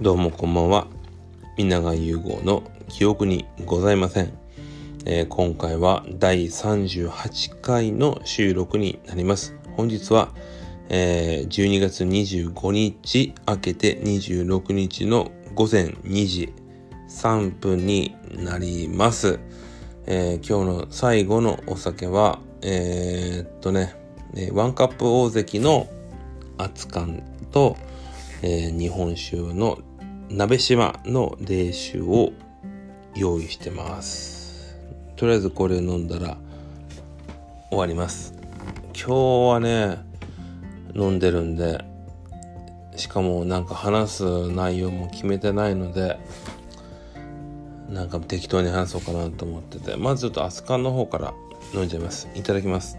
どうもこんばんは。皆が融合の記憶にございません。えー、今回は第38回の収録になります。本日は、えー、12月25日明けて26日の午前2時3分になります。えー、今日の最後のお酒は、えー、っとね、ワンカップ大関の熱燗と、えー、日本酒の鍋島の冷酒を用意してます。とりあえずこれ飲んだら終わります。今日はね飲んでるんでしかもなんか話す内容も決めてないのでなんか適当に話そうかなと思っててまずちょっとアスカンの方から飲んじゃいます。いただきます。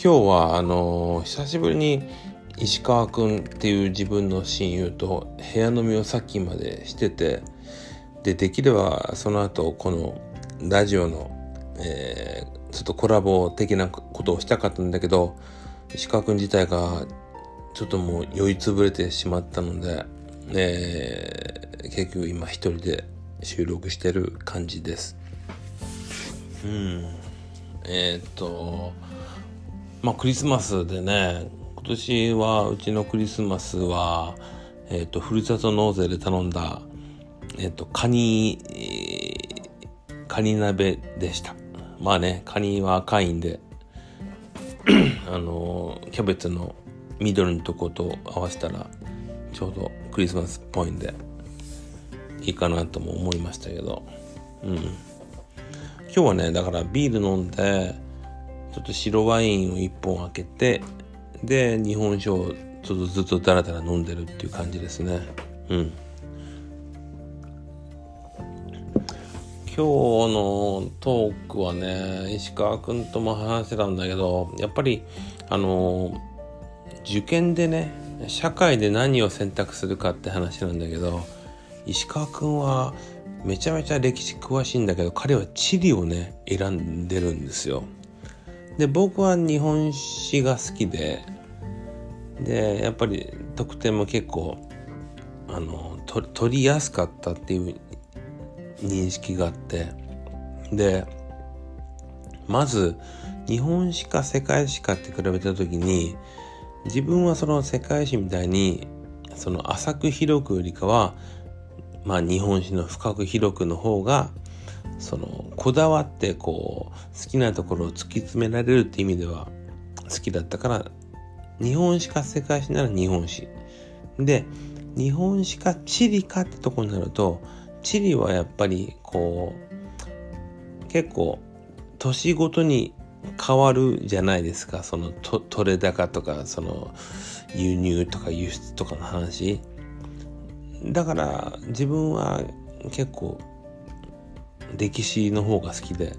今日はあの、久しぶりに石川くんっていう自分の親友と部屋飲みをさっきまでしててでできればその後このラジオの、えー、ちょっとコラボ的なことをしたかったんだけど石川くん自体がちょっともう酔いつぶれてしまったので、えー、結局今一人で収録してる感じです。うんえー、っとまあクリスマスでね今年はうちのクリスマスはえっ、ー、とふるさと納税で頼んだえっ、ー、とカニ、えー、カニ鍋でした。まあねカニは赤いんで あのキャベツの緑のとこと合わせたらちょうどクリスマスっぽいんでいいかなとも思いましたけど。うん。今日はねだからビール飲んでちょっと白ワインを1本開けてで日本酒をちょっとずっとダラダラ飲んでるっていう感じですねうん今日のトークはね石川君とも話してたんだけどやっぱりあの受験でね社会で何を選択するかって話なんだけど石川君はめちゃめちゃ歴史詳しいんだけど彼は地理をね選んでるんですよ。で僕は日本史が好きででやっぱり得点も結構あの取りやすかったっていう認識があってでまず日本史か世界史かって比べた時に自分はその世界史みたいにその浅く広くよりかはまあ日本史の深く広くの方がそのこだわってこう好きなところを突き詰められるって意味では好きだったから日本史か世界史なら日本史。で日本史か地理かってとこになると地理はやっぱりこう結構年ごとに変わるじゃないですか。そのと取れ高とかその輸入とか輸出とかの話。だから自分は結構歴史の方が好きで。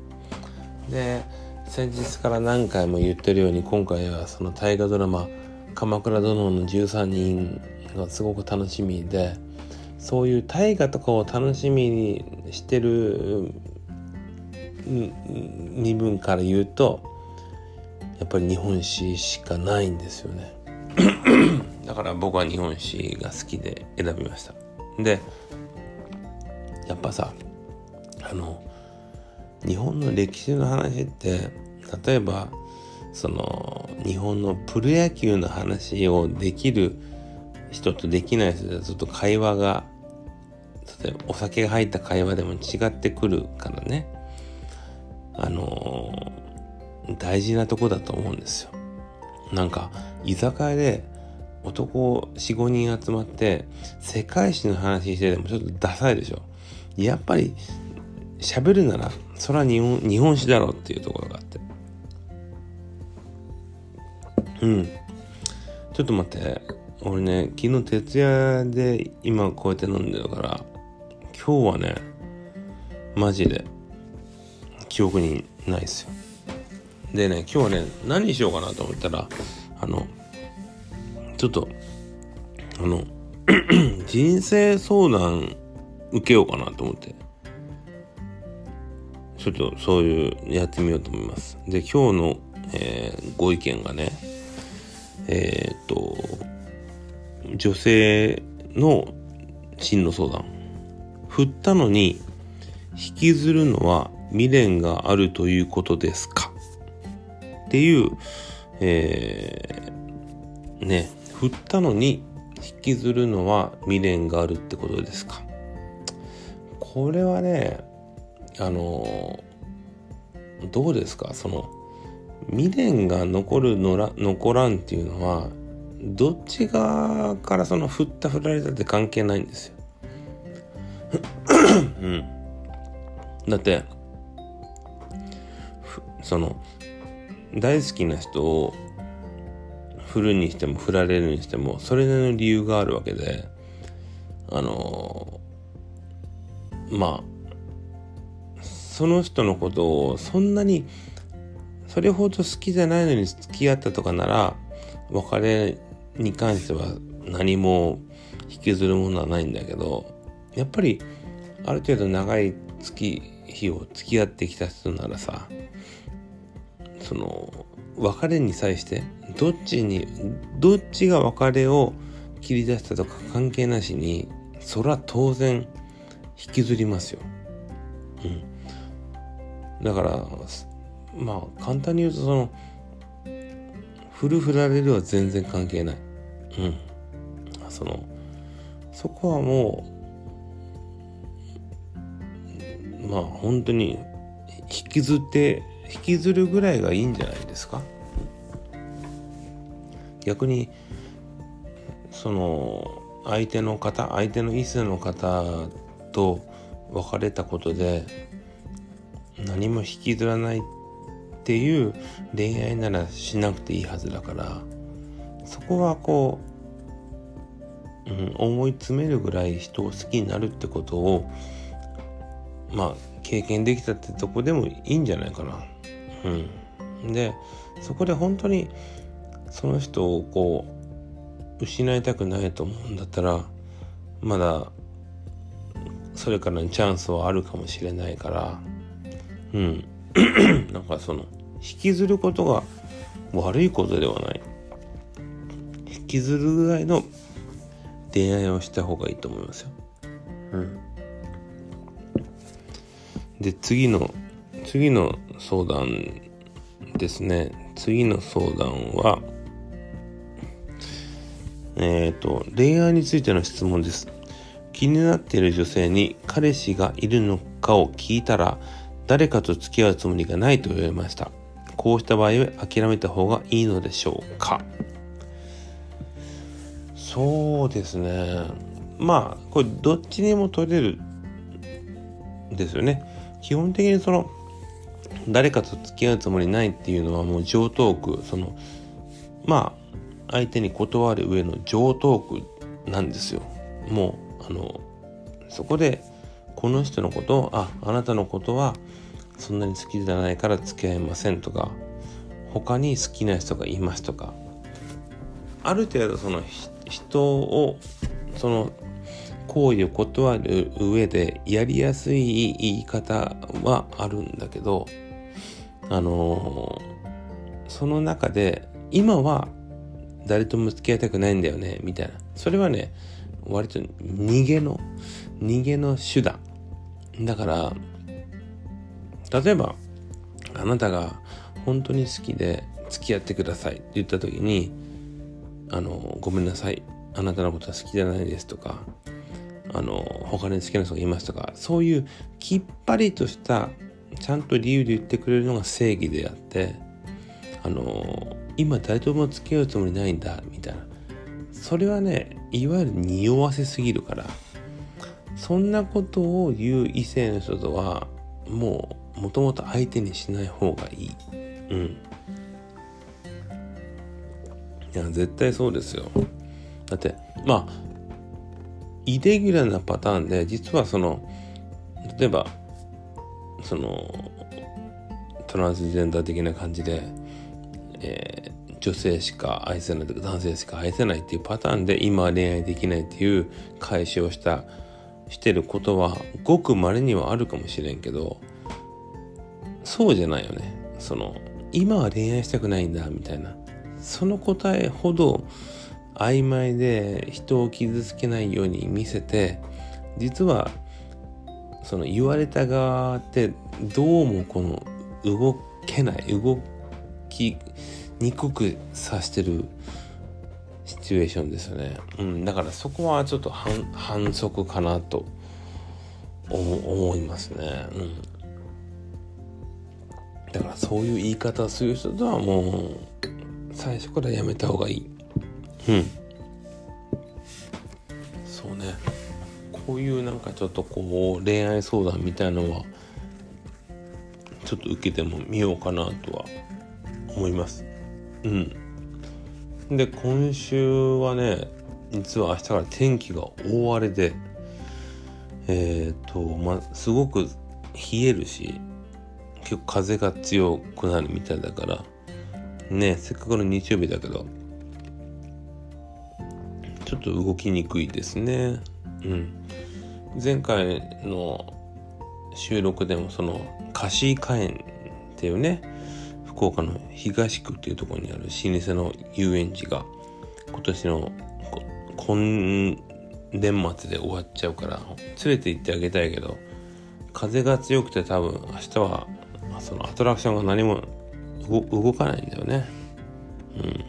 で先日から何回も言ってるように今回はその大河ドラマ「鎌倉殿の13人」がすごく楽しみでそういう大河とかを楽しみにしてる身分から言うとやっぱり日本史しかないんですよね。だから僕は日本史が好きで選びました。でやっぱさあの日本の歴史の話って例えばその日本のプロ野球の話をできる人とできない人ではちょっと会話が例えばお酒が入った会話でも違ってくるからねあの大事なとこだと思うんですよ。なんか居酒屋で男45人集まって世界史の話しててもちょっとダサいでしょ。やっぱり喋るならそれは日本日本史だろうっていうところがあって。うん。ちょっと待って。俺ね昨日徹夜で今こうやって飲んでるから今日はねマジで記憶にないですよ。でね今日はね何しようかなと思ったらあのちょっとあの 人生相談受けようかなと思って。ちょっとそういうやってみようと思います。で、今日の、えー、ご意見がね、えっ、と女性の進路相談。振ったのに引きずるのは未練があるということですか？っていう、えー、ね振ったのに引きずるのは未練があるってことですか？これはねあのどうですか？その未練が残るのら残らんっていうのはどっち側からその振った振られたって関係ないんですよ。うん、だってその大好きな人を振るにしても振られるにしてもそれなりの理由があるわけであのまあその人のことをそんなにそれほど好きじゃないのに付き合ったとかなら別れに関しては何も引きずるものはないんだけどやっぱりある程度長い月日を付き合ってきた人ならさその別れに際してどっちにどっちが別れを切り出したとか関係なしにそれは当然引きずりますよ。うん。だからまあ簡単に言うとその振る振られるは全然関係ない。うん。そのそこはもうまあ本当に引きずって引きずるぐらいがいいんじゃないですか逆にその相手の方相手の異性の方と別れたことで何も引きずらないっていう恋愛ならしなくていいはずだからそこはこう、うん、思い詰めるぐらい人を好きになるってことをまあ経験できたってとこでもいいんじゃないかな。うん、でそこで本当にその人をこう失いたくないと思うんだったらまだそれからのチャンスはあるかもしれないからうん。なんかその引きずることが悪いことではない。引きずるぐらいの恋愛をした方がいいと思いますよ。うん、で次の次の相談ですね。次の相談はえっ、ー、と恋愛についての質問です。気になっている女性に彼氏がいるのかを聞いたら誰かと付き合うつもりがないと言われました。こうした場合は諦めた方がいいのでしょうか。そうですね。まあこれどっちにも取れるですよね。基本的にその誰かと付き合うつもりないっていうのはもう上等句そのまあ相手に断る上の上等句なんですよ。もうあのそこでこの人のことをああなたのことはそんなに好きじゃないから付き合いませんとか他に好きな人がいますとかある程度その人をその行為を断る上でやりやすい言い方はあるんだけどあのー、その中で今は誰とも付き合いたくないんだよねみたいな。それはね割と逃げの逃げの手段。だから例えばあなたが本当に好きで付き合ってくださいって言った時にあのごめんなさいあなたのことは好きじゃないですとかあの他に好きな人がいますとかそういうきっぱりとしたちゃんと理由で言ってくれるのが正義であってあの今誰とも付き合うつもりないんだみたいな。それはねいわゆる匂わせすぎるからそんなことを言う異性の人とはもうもともと相手にしない方がいい。うん。いや絶対そうですよ。だってまあイレギュラーなパターンで実はその例えばそのトランスジェンダー的な感じで、えー、女性しか愛せないとか男性しか愛せないっていうパターンで今恋愛できないっていう解消をしたしてることはごく稀にはあるかもしれんけどそうじゃないよね。その今は恋愛したくないんだみたいな。その答えほど曖昧で人を傷つけないように見せて実はその言われた側ってどうもこの動けない動きにくくさしてるシチュエーションですよね、うん、だからそこはちょっと反則かなと思いますね、うん、だからそういう言い方をする人とはもう最初からやめた方がいい。うん。そうね。こういうなんかちょっとこう恋愛相談みたいのはちょっと受けてもみようかなとは思います。うん。で今週はね実は明日から天気が大荒れでえっ、ー、とまあすごく冷えるし結構風が強くなるみたいだから。ねせっかくの日曜日だけど。ちょっと動きにくいですね。うん。前回の収録でもその貸し火炎っていうね福岡の東区っていうところにある老舗の遊園地が今年の今年末で終わっちゃうから連れて行ってあげたいけど風が強くて多分明日はそのアトラクションが何も動かないんだよね。うん。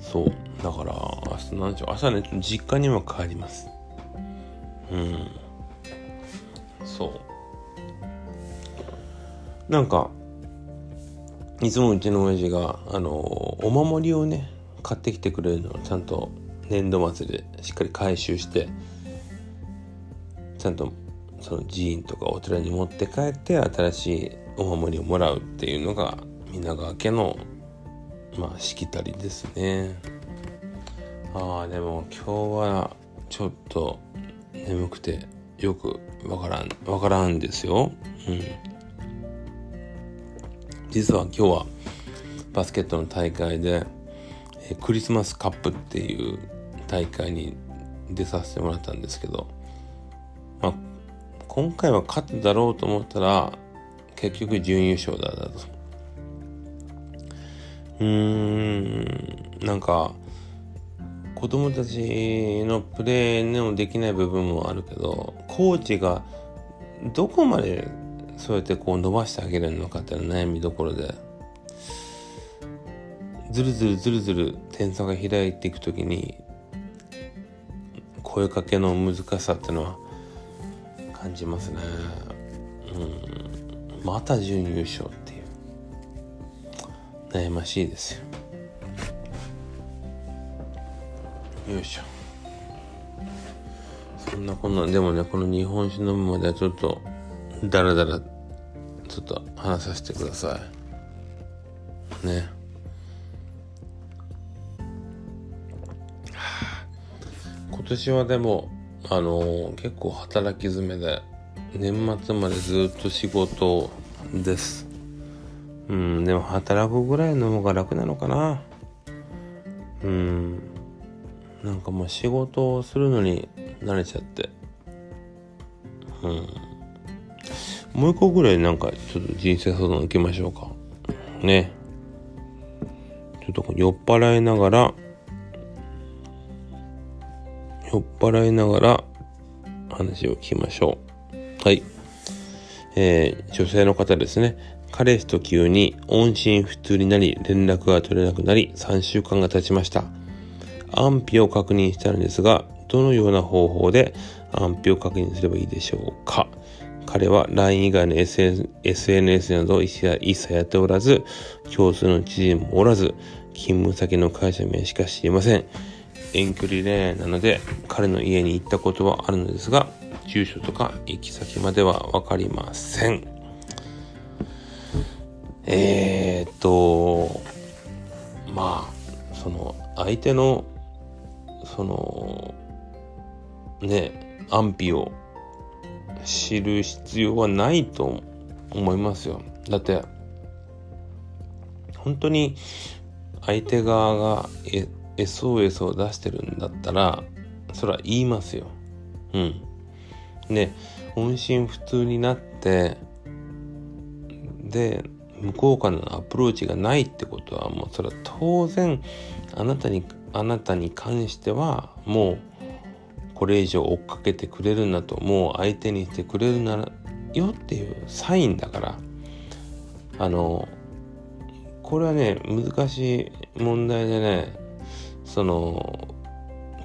そう。だから明日何でしよう。明日ね実家にも帰ります。うん。そう。なんかいつもうちの親父があのお守りをね買ってきてくれるのをちゃんと年度末でしっかり回収してちゃんとその寺院とかお寺に持って帰って新しいお守りをもらうっていうのが皆川家のまあしきたりですね。ああでも今日はちょっと眠くてよくわからんわからんですよ。うん。実は今日はバスケットの大会でクリスマスカップっていう大会に出させてもらったんですけど、今回は勝つだろうと思ったら結局準優勝だったと。うーんなんか子供たちのプレーのできない部分もあるけどコーチがどこまでそうやってこう伸ばしてあげるのかっていうのは悩みどころでずるずるずるずる点差が開いていく時に声かけの難しさっていうのは感じますね。うん。また準優勝っていう。悩ましいですよ。よいしょ。そんなこんな。でもねこの日本酒飲むまではちょっとだらだらちょっと話させてください。ね。今年はでもあの、結構働き詰めで年末までずっと仕事です。うんでも働くぐらいの方が楽なのかな。うん。なんかもう仕事をするのに慣れちゃって。うん。もう一個ぐらいなんかちょっと人生相談受けましょうか。ね。ちょっと酔っ払いながら酔っ払いながら話を聞きましょう。はい。えー、女性の方ですね。彼氏と急に音信不通になり連絡が取れなくなり3週間が経ちました。安否を確認したのですが、どのような方法で安否を確認すればいいでしょうか。彼は LINE 以外の SNS など一切やっておらず、共通の知人もおらず、勤務先の会社名しか知りません。遠距離恋愛なので、彼の家に行ったことはあるのですが、住所とか行き先まではわかりません。えー、っと、まあ、その相手のそのね安否を知る必要はないと思いますよだって本当に相手側が SOS を出してるんだったらそれは言いますよ。うん。で音信不通になってで向こうからのアプローチがないってことはもうそれは当然あなたにあなたに関してはもうこれ以上追っかけてくれるんだともう相手にしてくれるならよっていうサインだから。あのこれはね難しい問題でねその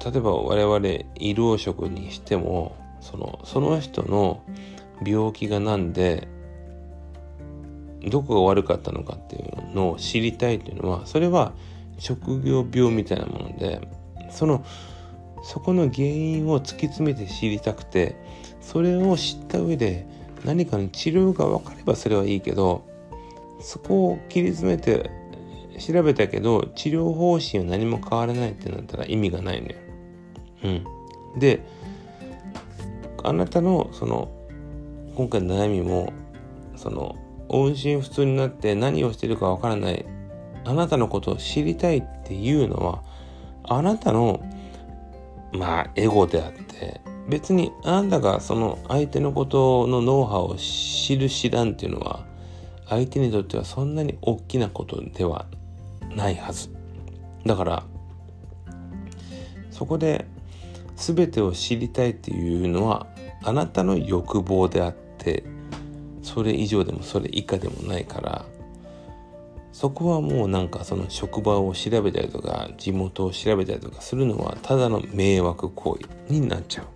例えば我々医療職にしてもそのその人の病気が何でどこが悪かったのかっていうのを知りたいというのはそれは職業病みたいなものでそのそこの原因を突き詰めて知りたくてそれを知った上で何かの治療が分かればそれはいいけどそこを切り詰めて調べたけど治療方針は何も変わらないってなったら意味がないのよ。うん、であなたのその今回の悩みもその音信不通になって何をしてるかわからないあなたのことを知りたいっていうのはあなたのまあエゴであって別にあなたがその相手のことのノウハウを知る知らんっていうのは相手にとってはそんなに大きなことではないはずだからそこで全てを知りたいっていうのはあなたの欲望であってそれ以上でもそれ以下でもないからそこはもうなんかその職場を調べたりとか地元を調べたりとかするのはただの迷惑行為になっちゃう。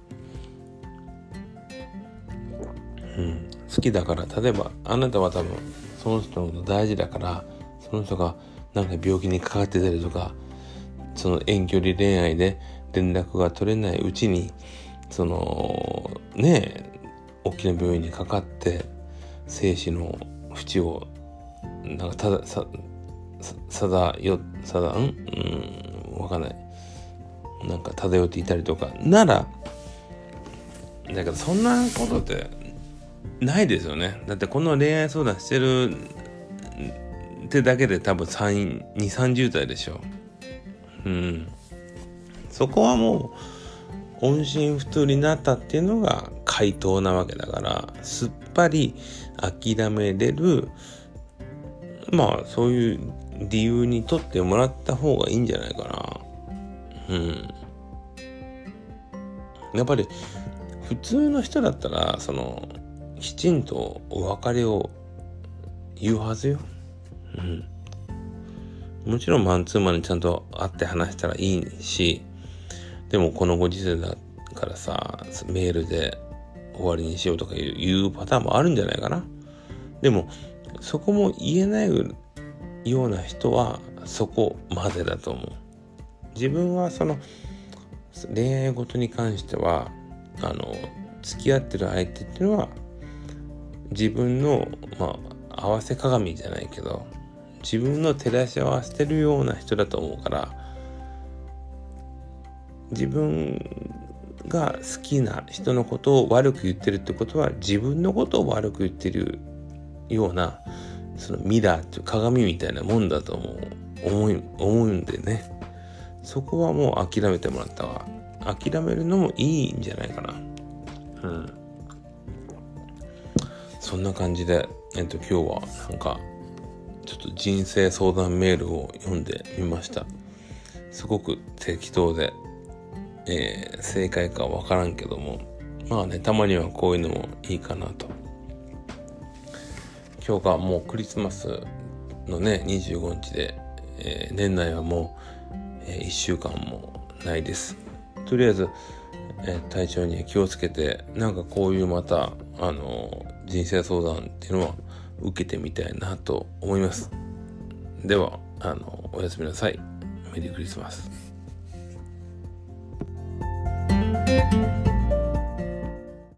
うん、好きだから例えばあなたは多分その人のこと大事だからその人がなんか病気にかかってたりとかその遠距離恋愛で連絡が取れないうちにそのね大きな病院にかかって生死の淵をなんかただささだよさだんうんわかんない。なんか漂っていたりとか。ならだけどそんなことってないですよね。だってこの恋愛相談してるってだけで多分2 30代でしょ。うん。そこはもう音信不通になったっていうのが回答なわけだからすっぱり諦めれるまあそういう理由にとってもらった方がいいんじゃないかな。うん。やっぱり普通の人だったらそのきちんとお別れを言うはずよ。うん。もちろんマンツーマンにちゃんと会って話したらいいしでもこのご時世だからさメールで終わりにしようとかいうパターンもあるんじゃないかな。でもそこも言えないような人はそこまでだと思う。自分はその恋愛事に関してはあの付き合ってる相手っていうのは自分のまあ合わせ鏡じゃないけど自分の照らし合わせてるような人だと思うから自分が好きな人のことを悪く言ってるってことは自分のことを悪く言ってるようなそのミラーっていう鏡みたいなもんだと思う。思い思うんでね。そこはもう諦めてもらったわ諦めるのもいいんじゃないかな。うん。そんな感じでえっと今日はなんかちょっと人生相談メールを読んでみました。すごく適当でえー、正解かわからんけども。まあねたまにはこういうのもいいかなと。今日がもうクリスマスのね25日で、えー、年内はもう、えー、1週間もないです。とりあえず、えー、体調に気をつけてなんかこういうまたあの人生相談っていうのは受けてみたいなと思いますではあのおやすみなさいメリークリスマス Thank you.